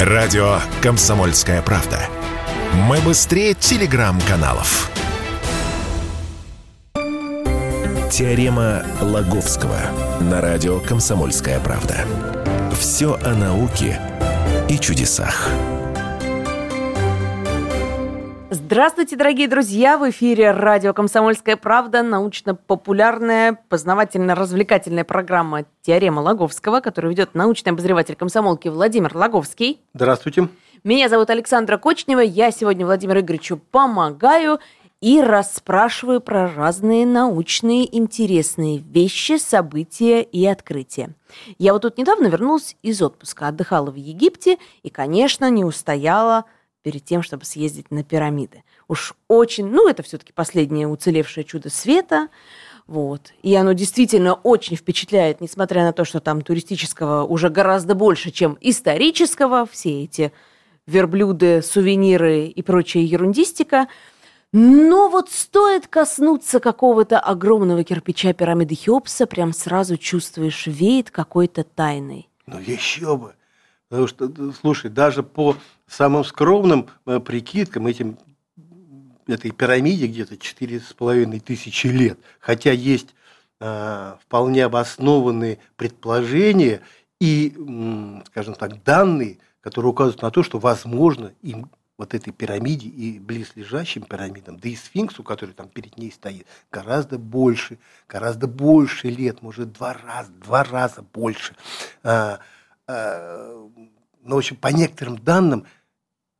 Радио «Комсомольская правда». Мы быстрее телеграм-каналов. Теорема Лаговского на радио «Комсомольская правда». Все о науке и чудесах. Здравствуйте, дорогие друзья! В эфире радио «Комсомольская правда», научно-популярная, познавательно-развлекательная программа «Теорема Лаговского», которую ведет научный обозреватель комсомолки Владимир Лаговский. Здравствуйте. Меня зовут Александра Кочнева. Я сегодня Владимиру Игоревичу помогаю и расспрашиваю про разные научные интересные вещи, события и открытия. Я вот тут недавно вернулась из отпуска, отдыхала в Египте и, конечно, не устояла – перед тем, чтобы съездить на пирамиды. Уж очень, ну, это все-таки последнее уцелевшее чудо света, вот. И оно действительно очень впечатляет, несмотря на то, что там туристического уже гораздо больше, чем исторического, все эти верблюды, сувениры и прочая ерундистика. Но вот стоит коснуться какого-то огромного кирпича пирамиды Хеопса, прям сразу чувствуешь, веет какой-то тайной. Ну еще бы. Потому что, слушай, даже по самым скромным э, прикидкам этим, этой пирамиде где-то четыре с половиной тысячи лет, хотя есть э, вполне обоснованные предположения и, скажем так, данные, которые указывают на то, что, возможно, им вот этой пирамиде и близлежащим пирамидам, да и сфинксу, который там перед ней стоит, гораздо больше, гораздо больше лет, может, два раза, два раза больше. А, ну, в общем, по некоторым данным,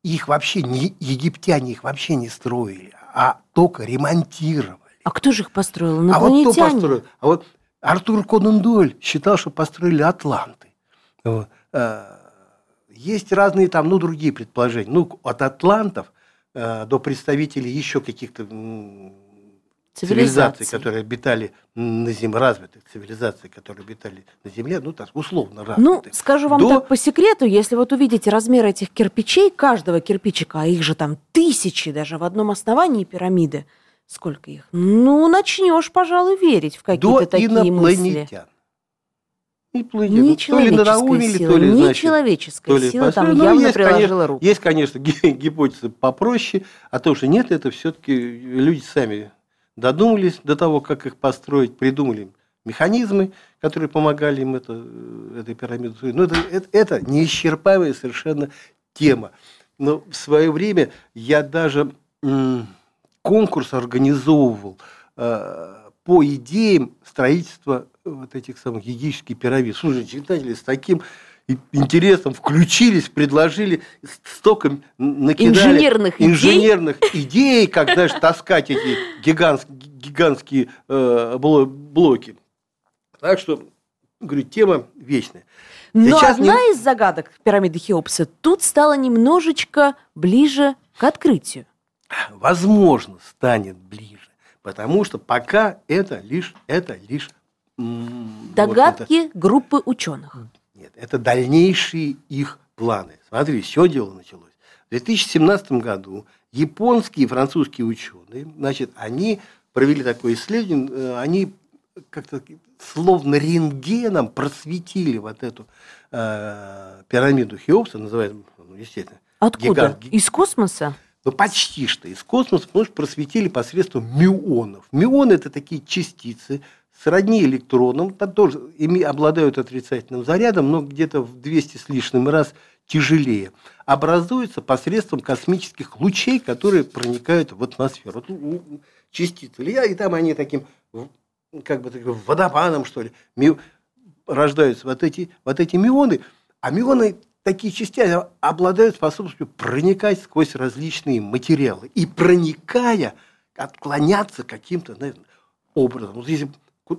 их вообще не египтяне их вообще не строили, а только ремонтировали. А кто же их построил? А вот кто построил? А вот Артур Конан Дойль считал, что построили атланты. Вот. А, есть разные там, ну, другие предположения. Ну, от атлантов э, до представителей еще каких-то цивилизаций, которые обитали на Земле, развитых цивилизаций, которые обитали на Земле, ну, так, условно развитых. Ну, скажу вам до... так по секрету, если вот увидите размер этих кирпичей, каждого кирпичика, а их же там тысячи даже в одном основании пирамиды, сколько их? Ну, начнешь, пожалуй, верить в какие-то такие инопланетян. мысли. Не планетян. То ли надоумили, сила, то ли, значит, человеческая то ли сила там ну, явно есть, приложила конечно, руку. Есть, конечно, гипотезы попроще, а то, что нет, это все-таки люди сами додумались до того, как их построить, придумали механизмы, которые помогали им это, э, этой пирамиду строить. Но это, это, это неисчерпаемая совершенно тема. Но в свое время я даже конкурс организовывал э, по идеям строительства вот этих самых египетских пирамид. Слушайте, читатели с таким интересом включились, предложили, столько накидали инженерных, инженерных идей, идей как даже таскать эти гигантские, гигантские э, блоки. Так что, говорю, тема вечная. Но Сейчас одна не... из загадок пирамиды Хеопса тут стала немножечко ближе к открытию. Возможно, станет ближе, потому что пока это лишь, это лишь Догадки вот это... группы ученых. Нет, это дальнейшие их планы. Смотри, все дело началось. В 2017 году японские и французские ученые, значит, они провели такое исследование, э, они как-то словно рентгеном просветили вот эту э, пирамиду Хеопса, называемую, ну, естественно, Откуда? Гигант. Из космоса? Ну, почти что из космоса, потому что просветили посредством мюонов. Мюоны – это такие частицы, сродни электронам, тоже ими обладают отрицательным зарядом, но где-то в 200 с лишним раз тяжелее, образуются посредством космических лучей, которые проникают в атмосферу. Вот частицы. И там они таким, как бы таким водопадом, что ли, рождаются вот эти, вот эти мионы. А мионы, такие части, обладают способностью проникать сквозь различные материалы. И проникая, отклоняться каким-то образом. Вот если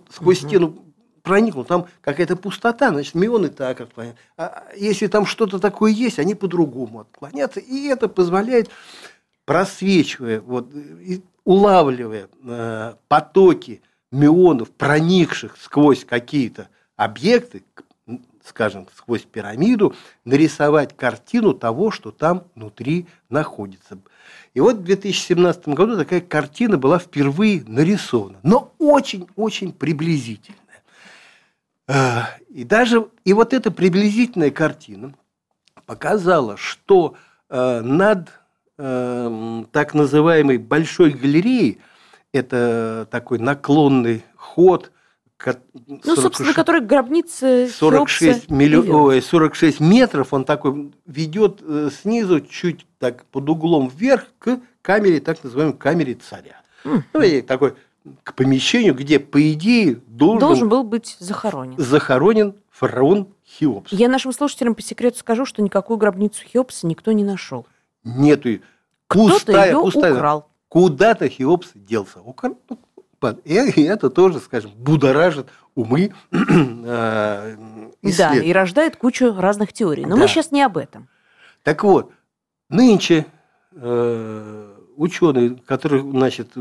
сквозь угу. стену проникнул, там какая-то пустота, значит, мионы так отклоняются. А если там что-то такое есть, они по-другому отклонятся, и это позволяет, просвечивая, вот, улавливая э, потоки мионов, проникших сквозь какие-то объекты, скажем, сквозь пирамиду, нарисовать картину того, что там внутри находится. И вот в 2017 году такая картина была впервые нарисована, но очень-очень приблизительная. Э, и даже и вот эта приблизительная картина показала, что э, над э, так называемой большой галереей, это такой наклонный ход, ну, 46, собственно, который гробница 46, миллион, ой, 46 метров, он такой ведет э, снизу чуть так под углом вверх к камере, так называемой камере царя. Mm. Ну, и такой к помещению, где, по идее, должен, должен был быть захоронен. Захоронен фараон Хеопс. Я нашим слушателям по секрету скажу, что никакую гробницу Хеопса никто не нашел. Нету. Кто-то ее пустая. украл. Куда-то Хеопс делся. Украл. И это тоже, скажем, будоражит умы э, Да, и рождает кучу разных теорий. Но да. мы сейчас не об этом. Так вот, нынче э, ученый, который, значит,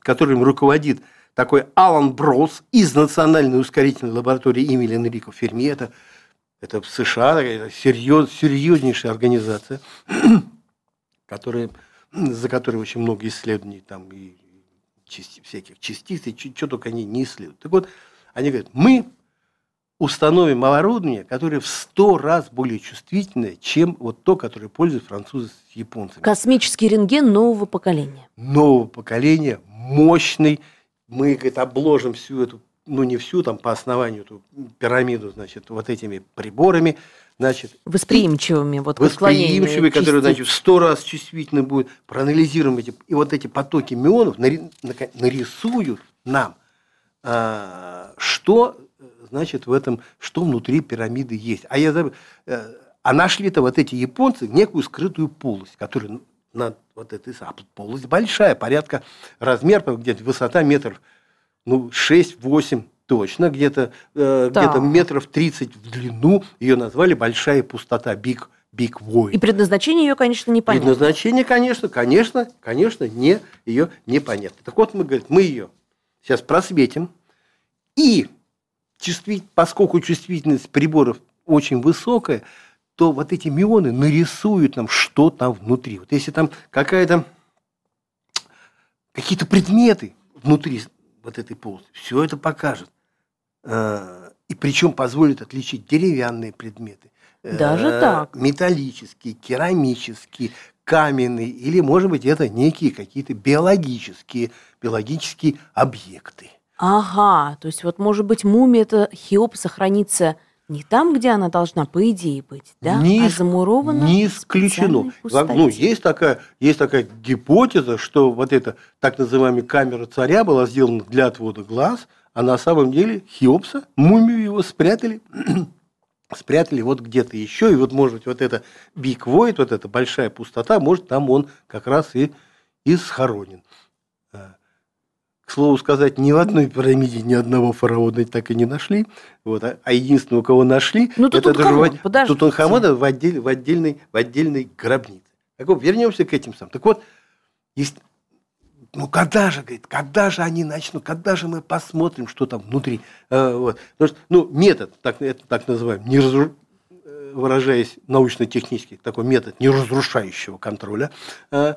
которым руководит такой Алан Брос из Национальной ускорительной лаборатории имени Энрико Ферми, это, это в США, это серьез, серьезнейшая организация, которая, за которой очень много исследований там и части, всяких частиц, и что только они не исследуют. Так вот, они говорят, мы установим оборудование, которое в сто раз более чувствительное, чем вот то, которое пользуют французы с японцами. Космический рентген нового поколения. Нового поколения, мощный. Мы, говорит, обложим всю эту, ну не всю, там по основанию эту пирамиду, значит, вот этими приборами, значит, восприимчивыми, вот восприимчивыми, которые, значит, в сто раз чувствительны будут, проанализируем эти, и вот эти потоки мионов нарисуют нам, а, что, значит, в этом, что внутри пирамиды есть. А я забыл, э, а нашли-то вот эти японцы некую скрытую полость, которая над вот этой а полость большая, порядка размер, где-то высота метров ну, 6-8 точно, где-то э, где метров 30 в длину. Ее назвали «Большая пустота», «Big, Big Void». И предназначение ее, конечно, непонятно. Предназначение, конечно, конечно, конечно, не, ее непонятно. Так вот, мы, говорим, мы ее сейчас просветим. И чувствить, поскольку чувствительность приборов очень высокая, то вот эти мионы нарисуют нам, что там внутри. Вот если там какая-то какие-то предметы внутри вот этой полости, все это покажет. Э, и причем позволит отличить деревянные предметы. Э, Даже так. Металлические, керамические, каменные, или, может быть, это некие какие-то биологические, биологические объекты. Ага, то есть вот, может быть, мумия это Хеоп сохранится не там, где она должна, по идее, быть, да? Не, а замурована не исключено. Ну, есть такая, есть такая гипотеза, что вот эта так называемая камера царя была сделана для отвода глаз – а на самом деле Хеопса, мумию его спрятали, спрятали вот где-то еще, и вот, может быть, вот эта Big Void, вот эта большая пустота, может, там он как раз и, и схоронен. К слову сказать, ни в одной пирамиде ни одного фараона так и не нашли. Вот, а, а единственного, кого нашли, ну, это Тутанхамон, даже Тутанхамона в, отдель, в, отдельной, в отдельной гробнице. Так вот, вернемся к этим самым. Так вот, есть ну когда же, говорит, когда же они начнут, когда же мы посмотрим, что там внутри. Э, вот. Потому что, ну, метод, так, это так называем, не разру... Э, выражаясь научно-технически, такой метод неразрушающего контроля. Э,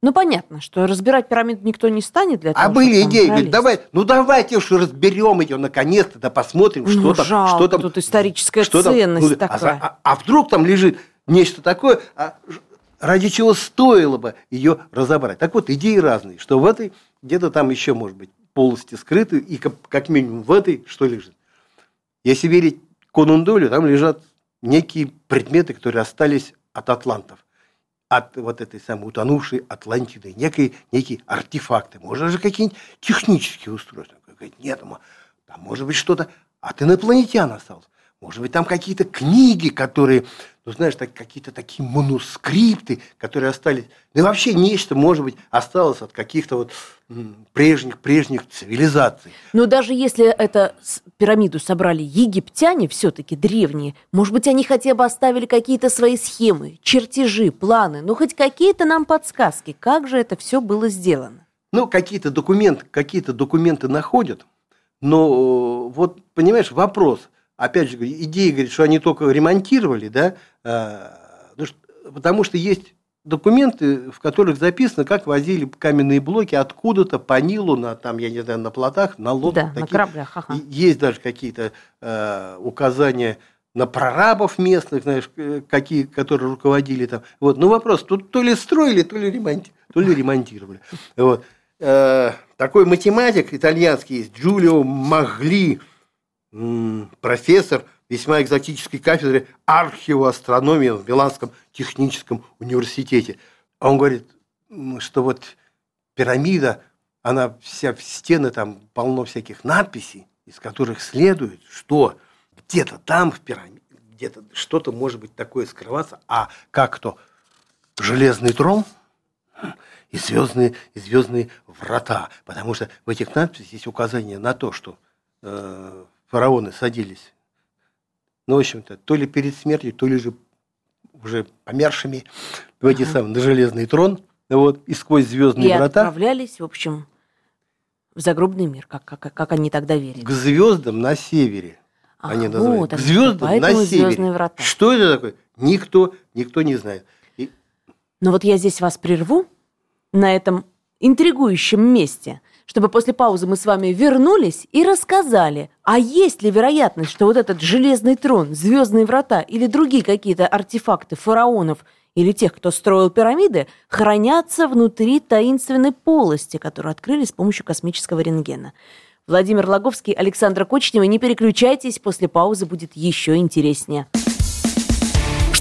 ну, понятно, что разбирать пирамиду никто не станет для а того, А были идеи, говорит, давай, ну давайте уж разберем ее наконец-то, да посмотрим, ну, что там. Что там тут историческая что ценность там, ну, такая. А, а, а вдруг там лежит нечто такое, а ради чего стоило бы ее разобрать. Так вот, идеи разные, что в этой где-то там еще, может быть, полости скрыты, и как, как минимум в этой что лежит. Если верить Конундолю, там лежат некие предметы, которые остались от атлантов, от вот этой самой утонувшей Атлантиды, некие, некие артефакты, может даже какие-нибудь технические устройства. Нет, там может быть что-то от инопланетян осталось. Может быть, там какие-то книги, которые, ну, знаешь, так, какие-то такие манускрипты, которые остались. Ну, и вообще нечто, может быть, осталось от каких-то вот прежних, прежних цивилизаций. Но даже если эту пирамиду собрали египтяне, все-таки древние, может быть, они хотя бы оставили какие-то свои схемы, чертежи, планы, ну, хоть какие-то нам подсказки, как же это все было сделано. Ну, какие-то документы, какие-то документы находят, но вот, понимаешь, вопрос – опять же, идея говорит, что они только ремонтировали, да, а, ну, потому что есть документы, в которых записано, как возили каменные блоки откуда-то по Нилу, на, там, я не знаю, на плотах, на лодках. Да, такие. на кораблях. Ага. Есть даже какие-то э, указания на прорабов местных, знаешь, э, какие, которые руководили там. Вот. Ну, вопрос, тут то ли строили, то ли, ремонти... то ли ремонтировали. Вот. Э, такой математик итальянский есть, Джулио Магли, профессор весьма экзотической кафедры археоастрономии в Миланском техническом университете. А он говорит, что вот пирамида, она вся в стены, там полно всяких надписей, из которых следует, что где-то там в пирамиде, где-то что-то может быть такое скрываться, а как то железный трон и звездные, и звездные врата, потому что в этих надписях есть указание на то, что э, фараоны садились, ну, в общем-то, то ли перед смертью, то ли же уже помершими в эти ага. самые, на железный трон, вот, и сквозь звездные и врата. отправлялись, в общем, в загробный мир, как, как, как они тогда верили. К звездам на севере. А, они называют. Вот, к звездам на севере. Врата. Что это такое? Никто, никто не знает. И... Но вот я здесь вас прерву на этом интригующем месте чтобы после паузы мы с вами вернулись и рассказали, а есть ли вероятность, что вот этот железный трон, звездные врата или другие какие-то артефакты фараонов или тех, кто строил пирамиды, хранятся внутри таинственной полости, которую открыли с помощью космического рентгена. Владимир Логовский, Александра Кочнева. Не переключайтесь, после паузы будет еще интереснее.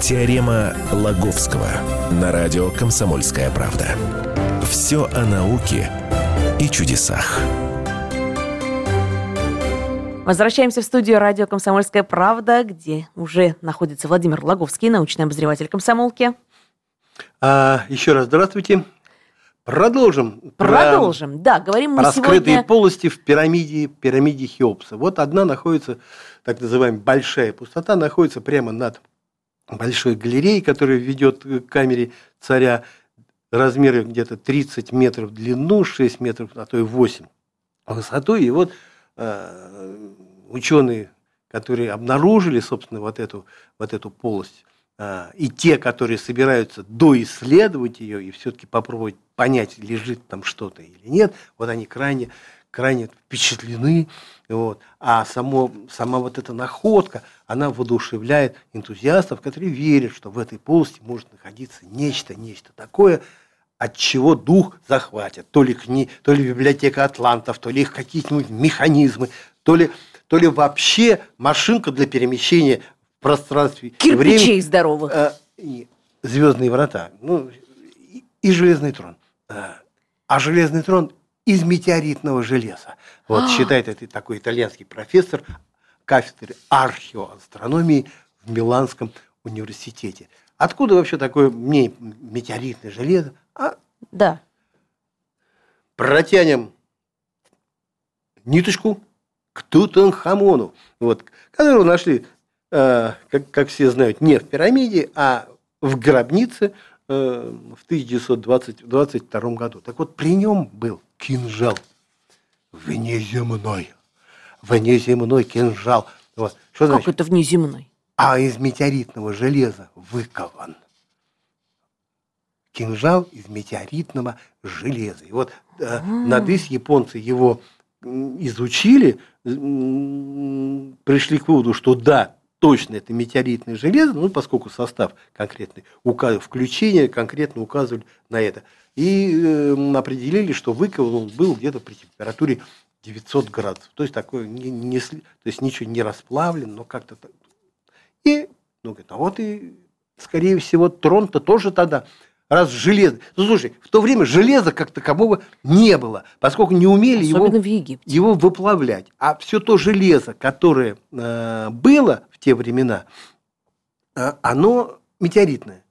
Теорема Лаговского на радио «Комсомольская правда». Все о науке и чудесах. Возвращаемся в студию радио «Комсомольская правда», где уже находится Владимир Лаговский, научный обозреватель комсомолки. А, еще раз здравствуйте. Продолжим. Продолжим, про, да. Говорим мы про сегодня... скрытые полости в пирамиде, пирамиде Хеопса. Вот одна находится, так называемая большая пустота, находится прямо над большой галереей, которая ведет к камере царя. Размеры где-то 30 метров в длину, 6 метров, а то и 8 высоту. И вот э, ученые, которые обнаружили, собственно, вот эту, вот эту полость, э, и те, которые собираются доисследовать ее и все-таки попробовать понять, лежит там что-то или нет, вот они крайне, крайне впечатлены. Вот. А само, сама вот эта находка, она воодушевляет энтузиастов, которые верят, что в этой полости может находиться нечто, нечто такое, от чего дух захватит. То ли, кни, то ли библиотека атлантов, то ли их какие-нибудь механизмы, то ли, то ли вообще машинка для перемещения в пространстве Кирпичей времени. здоровых. Э, звездные врата. Ну, и, и железный трон. Э, а железный трон из метеоритного железа. Вот а. считает это такой итальянский профессор кафедры археоастрономии в Миланском университете. Откуда вообще такое мне метеоритное железо? А да. Протянем ниточку к Тутанхамону, вот, которого нашли, э, как, как все знают, не в пирамиде, а в гробнице э, в 1922 году. Так вот, при нем был кинжал внеземной. Внеземной кинжал. Вот. Что как значит? это внеземной? А из метеоритного железа выкован. Кинжал из метеоритного железа. И вот э, надысь японцы его изучили, пришли к выводу, что да, точно это метеоритное железо, ну, поскольку состав конкретный, указывал, включение конкретно указывали на это и э, определили, что выкован он был где-то при температуре 900 градусов. То есть такой не, не, то есть ничего не расплавлен, но как-то так. И, ну, говорит, а вот и, скорее всего, трон-то тоже тогда, раз железо. Ну, слушай, в то время железа как такового не было, поскольку не умели его, в его выплавлять. А все то железо, которое э, было в те времена, э, оно метеоритное.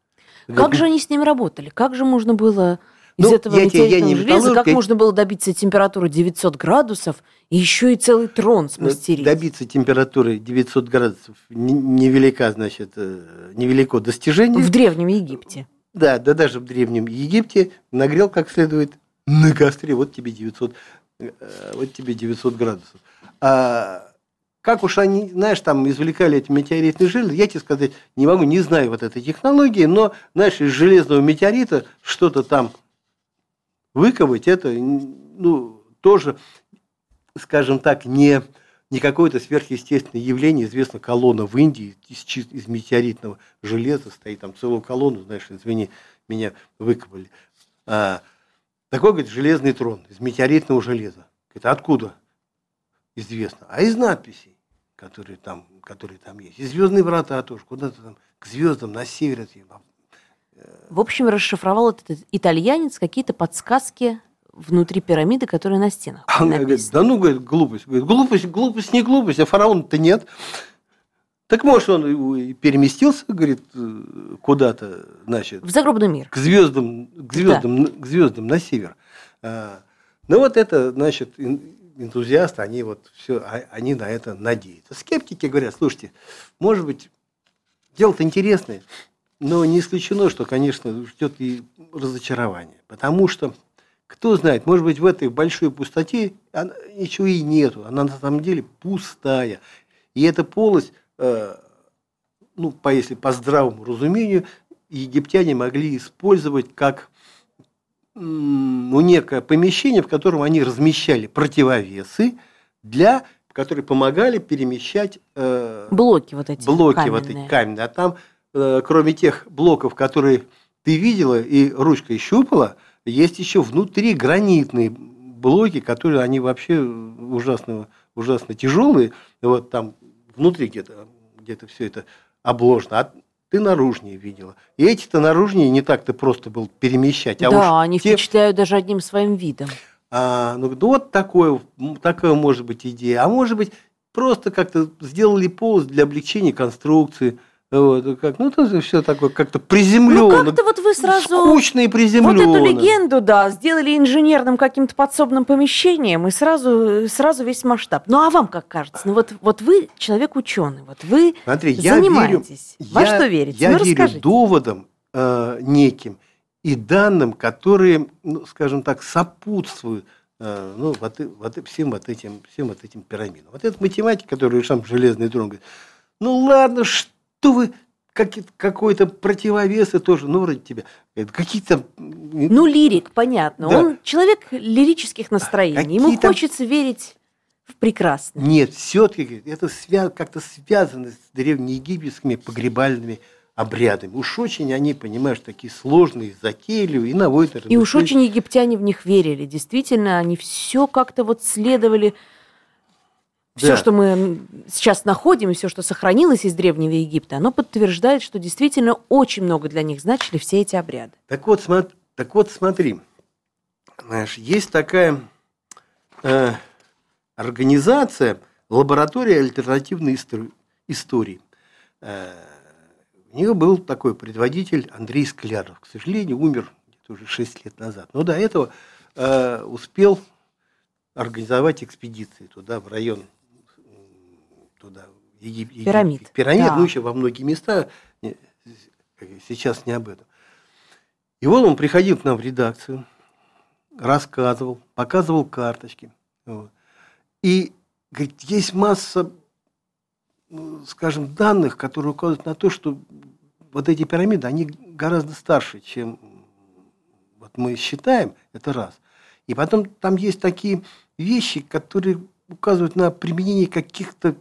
Как же они с ним работали? Как же можно было Из Ну, этого я я метеоритного не железа металлург, как я- можно было добиться температуры 900 градусов и еще и целый трон Ну, смастерить? Добиться температуры 900 градусов не- невелика, значит, э, невелико достижение. В Древнем Египте. Да, да даже в Древнем Египте нагрел как следует на костре, вот тебе 900, э, вот тебе 900 градусов. А как уж они, знаешь, там извлекали эти метеоритные железы, я тебе сказать не могу, не знаю вот этой технологии, но, знаешь, из железного метеорита что-то там выковать, это, ну, тоже, скажем так, не, не какое-то сверхъестественное явление. Известно, колонна в Индии из, из метеоритного железа стоит, там целую колонну, знаешь, извини, меня выковали. А, такой, говорит, железный трон из метеоритного железа. Говорит, откуда? Известно. А из надписей, которые там, которые там есть. И звездные врата тоже, куда-то там к звездам на север. В общем, расшифровал этот итальянец какие-то подсказки внутри пирамиды, которые на стенах А она говорит, да ну, говорит, глупость. Говорит, глупость, глупость, не глупость, а фараона-то нет. Так может, он переместился, говорит, э, куда-то, значит, В загробный мир. к звездам, к звездам, к звездам на север. А, Ну вот это, значит, эн- энтузиасты, они вот все, они на это надеются. Скептики говорят, слушайте, может быть, дело-то интересное, но не исключено, что, конечно, ждет и разочарование. Потому что, кто знает, может быть, в этой большой пустоте она- ничего и нету. Она на самом деле пустая. И эта полость, э, ну, по, если по здравому разумению, египтяне могли использовать как ну, некое помещение, в котором они размещали противовесы, для, которые помогали перемещать э, Блоки вот эти блоки вот эти каменные. каменные. А там, э, кроме тех блоков, которые ты видела и ручкой щупала, есть еще внутри гранитные блоки, которые они вообще ужасно, ужасно тяжелые. Вот там внутри где-то где все это обложено. А ты наружнее видела. И эти-то наружнее не так-то просто было перемещать. А да, они те- впечатляют даже одним своим видом. а, ну, ну, вот такое, такая может быть идея. А может быть, просто как-то сделали полость для облегчения конструкции. Вот, как, ну, это все такое как-то Ну, приземленно. как-то вот вы сразу... Скучно и Вот приземленно. эту легенду, да, сделали инженерным каким-то подсобным помещением, и сразу, сразу весь масштаб. Ну, а вам как кажется? Ну, вот, вот вы человек ученый, вот вы Смотри, я верю, занимаетесь. Во я- что верите? Я ну, верю расскажите. доводам э, неким и данным, которые, ну, скажем так, сопутствуют э, ну, вот, вот всем, вот этим, всем вот этим пирамидам. Вот этот математик, который сам железный трон, говорит, ну ладно, что вы какие- какой-то противовесы тоже, ну, вроде тебя, какие-то... Ну, лирик, понятно. Да. Он человек лирических настроений. Ему Какие-то- хочется верить в прекрасное. Нет, все-таки это свя- как-то связано с древнеегипетскими погребальными обрядами. Уж очень они, понимаешь, такие сложные, затейливые, и наводят... И уж очень египтяне в них верили. Действительно, они все как-то вот следовали. Все, Да. что мы сейчас находим, и все, что сохранилось из Древнего Египта, оно подтверждает, что действительно очень много для них значили все эти обряды. Так вот, смо- так вот смотри, знаешь, есть такая э, организация, лаборатория альтернативной истор- истории. Э, у нее был такой предводитель Андрей Скляров. К сожалению, умер уже 6 лет назад. Но до этого э, успел организовать экспедиции туда, в район туда, Егип- Егип- Пирамид. Пирамид, Да. ну еще во многие места. Сейчас не об этом. И вот он приходил к нам в редакцию, рассказывал, показывал карточки. Вот. И говорит, есть масса, ну, скажем, данных, которые указывают на то, что вот эти пирамиды, они гораздо старше, чем вот мы считаем, это раз. И потом там есть такие вещи, которые указывают на применение каких-то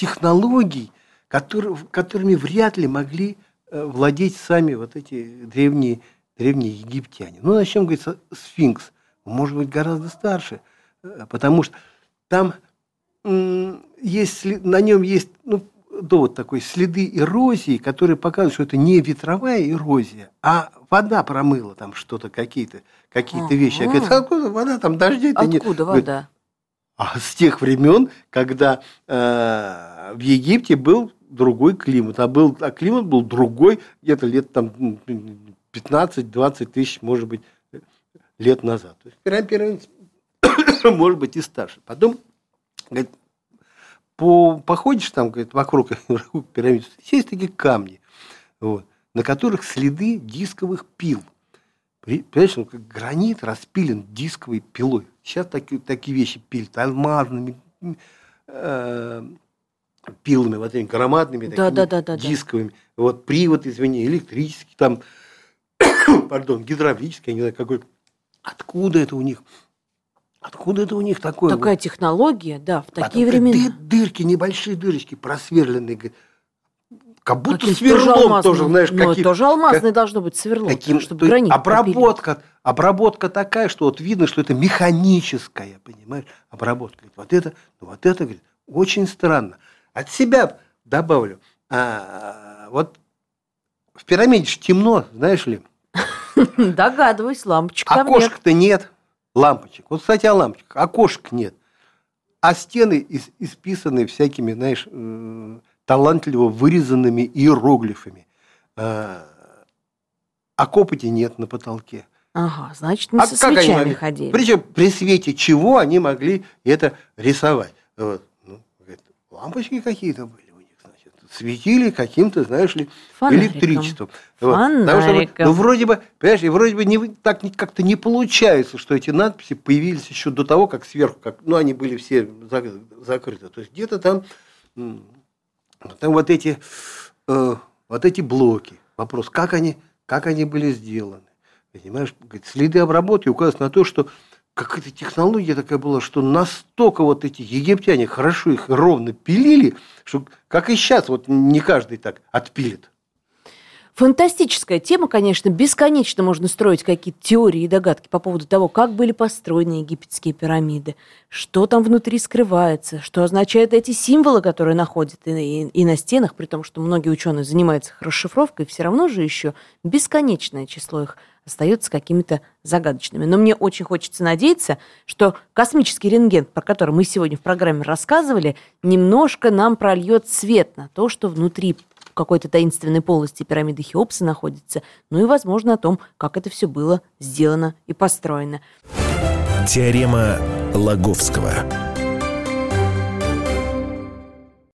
технологий, которые, которыми вряд ли могли э, владеть сами вот эти древние, древние египтяне. Ну, начнем, говорить, со- сфинкс. Может быть гораздо старше, э, потому что там есть, на нем есть ну, довод такой, следы эрозии, которые показывают, что это не ветровая эрозия, а вода промыла там что-то, какие-то какие вещи. Я говорю, откуда вода, там дождей-то нет. Откуда вода? А с тех времен, когда э, в Египте был другой климат, а, был, а климат был другой, где-то лет там 15-20 тысяч, может быть, лет назад. То есть пирамида может быть и старше. Потом, говорит, по, походишь там, говорит, вокруг пирамиды, есть такие камни, вот, на которых следы дисковых пил. Понимаешь, ну, как гранит распилен дисковой пилой. Сейчас такие, такие вещи пилят алмазными э, пилами, вот этими громадными, да, такими да, да, дисковыми. Да. Вот привод, извини, электрический, там, пардон, гидравлический, я не знаю, какой. Откуда это у них? Откуда это у них такое? Такая вот? технология, да, в такие Потом, времена. Дыр, дырки, небольшие дырочки, просверленные. Как будто Каким сверлом тоже, знаешь, ну, каким, тоже алмазный как, должно быть сверлом, каким, чтобы гранит обработка, попилить. Обработка такая, что вот видно, что это механическая, понимаешь, обработка. Вот это, ну, вот это, говорит, очень странно. От себя добавлю. А, вот в пирамиде же темно, знаешь ли. Догадываюсь, лампочек Окошек-то нет. Лампочек. Вот, кстати, о лампочках. Окошек нет. А стены исписаны всякими, знаешь, э, талантливо вырезанными иероглифами. А, а копоти нет на потолке. Ага, значит, мы а со свечами могли, ходили. Причем при свете чего они могли это рисовать? Вот. Ну, говорит, лампочки какие-то были у них, значит. Светили каким-то, знаешь ли, Фонариком. электричеством. Вот. Фонариком. Что, ну, вроде бы, понимаешь, и вроде бы не, так как-то не получается, что эти надписи появились еще до того, как сверху, как, ну, они были все закрыты. То есть где-то там там вот эти, э, вот эти блоки. Вопрос, как они, как они были сделаны. Понимаешь, следы обработки указывают на то, что какая-то технология такая была, что настолько вот эти египтяне хорошо их ровно пилили, что как и сейчас, вот не каждый так отпилит. Фантастическая тема, конечно, бесконечно можно строить какие-то теории и догадки по поводу того, как были построены египетские пирамиды, что там внутри скрывается, что означают эти символы, которые находят и, и, и на стенах, при том, что многие ученые занимаются их расшифровкой, все равно же еще бесконечное число их остается какими-то загадочными. Но мне очень хочется надеяться, что космический рентген, про который мы сегодня в программе рассказывали, немножко нам прольет свет на то, что внутри какой-то таинственной полости пирамиды Хеопса находится, ну и, возможно, о том, как это все было сделано и построено. Теорема Лаговского.